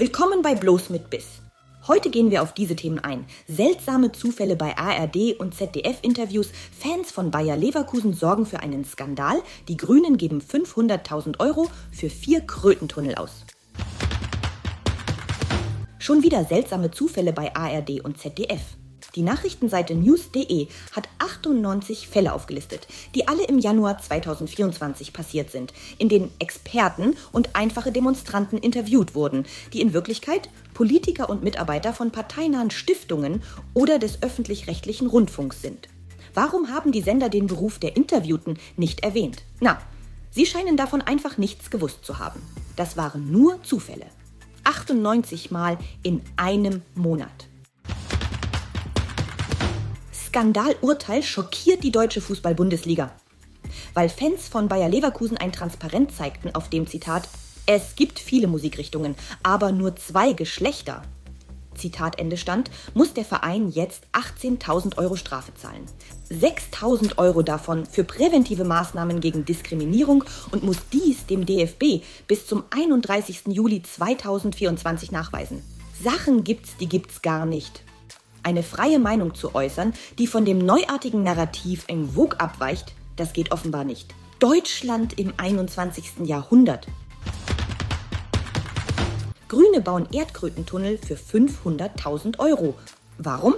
Willkommen bei Bloß mit Biss. Heute gehen wir auf diese Themen ein. Seltsame Zufälle bei ARD und ZDF-Interviews, Fans von Bayer Leverkusen sorgen für einen Skandal, die Grünen geben 500.000 Euro für vier Krötentunnel aus. Schon wieder seltsame Zufälle bei ARD und ZDF. Die Nachrichtenseite news.de hat 98 Fälle aufgelistet, die alle im Januar 2024 passiert sind, in denen Experten und einfache Demonstranten interviewt wurden, die in Wirklichkeit Politiker und Mitarbeiter von parteinahen Stiftungen oder des öffentlich-rechtlichen Rundfunks sind. Warum haben die Sender den Beruf der Interviewten nicht erwähnt? Na, sie scheinen davon einfach nichts gewusst zu haben. Das waren nur Zufälle. 98 Mal in einem Monat. Skandalurteil schockiert die deutsche Fußball-Bundesliga. Weil Fans von Bayer Leverkusen ein Transparent zeigten, auf dem Zitat Es gibt viele Musikrichtungen, aber nur zwei Geschlechter. Zitat Ende stand, muss der Verein jetzt 18.000 Euro Strafe zahlen. 6.000 Euro davon für präventive Maßnahmen gegen Diskriminierung und muss dies dem DFB bis zum 31. Juli 2024 nachweisen. Sachen gibt's, die gibt's gar nicht eine freie Meinung zu äußern, die von dem neuartigen Narrativ en vogue abweicht, das geht offenbar nicht. Deutschland im 21. Jahrhundert. Grüne bauen Erdkrötentunnel für 500.000 Euro. Warum?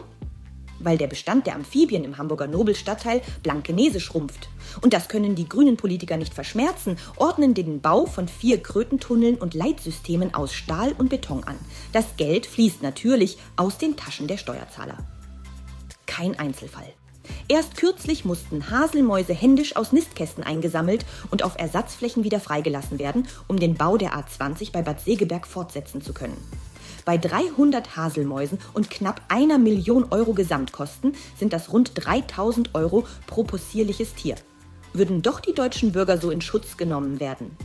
Weil der Bestand der Amphibien im Hamburger Nobelstadtteil Blankenese schrumpft. Und das können die grünen Politiker nicht verschmerzen, ordnen den Bau von vier Krötentunneln und Leitsystemen aus Stahl und Beton an. Das Geld fließt natürlich aus den Taschen der Steuerzahler. Kein Einzelfall. Erst kürzlich mussten Haselmäuse händisch aus Nistkästen eingesammelt und auf Ersatzflächen wieder freigelassen werden, um den Bau der A20 bei Bad Segeberg fortsetzen zu können. Bei 300 Haselmäusen und knapp einer Million Euro Gesamtkosten sind das rund 3000 Euro pro possierliches Tier. Würden doch die deutschen Bürger so in Schutz genommen werden?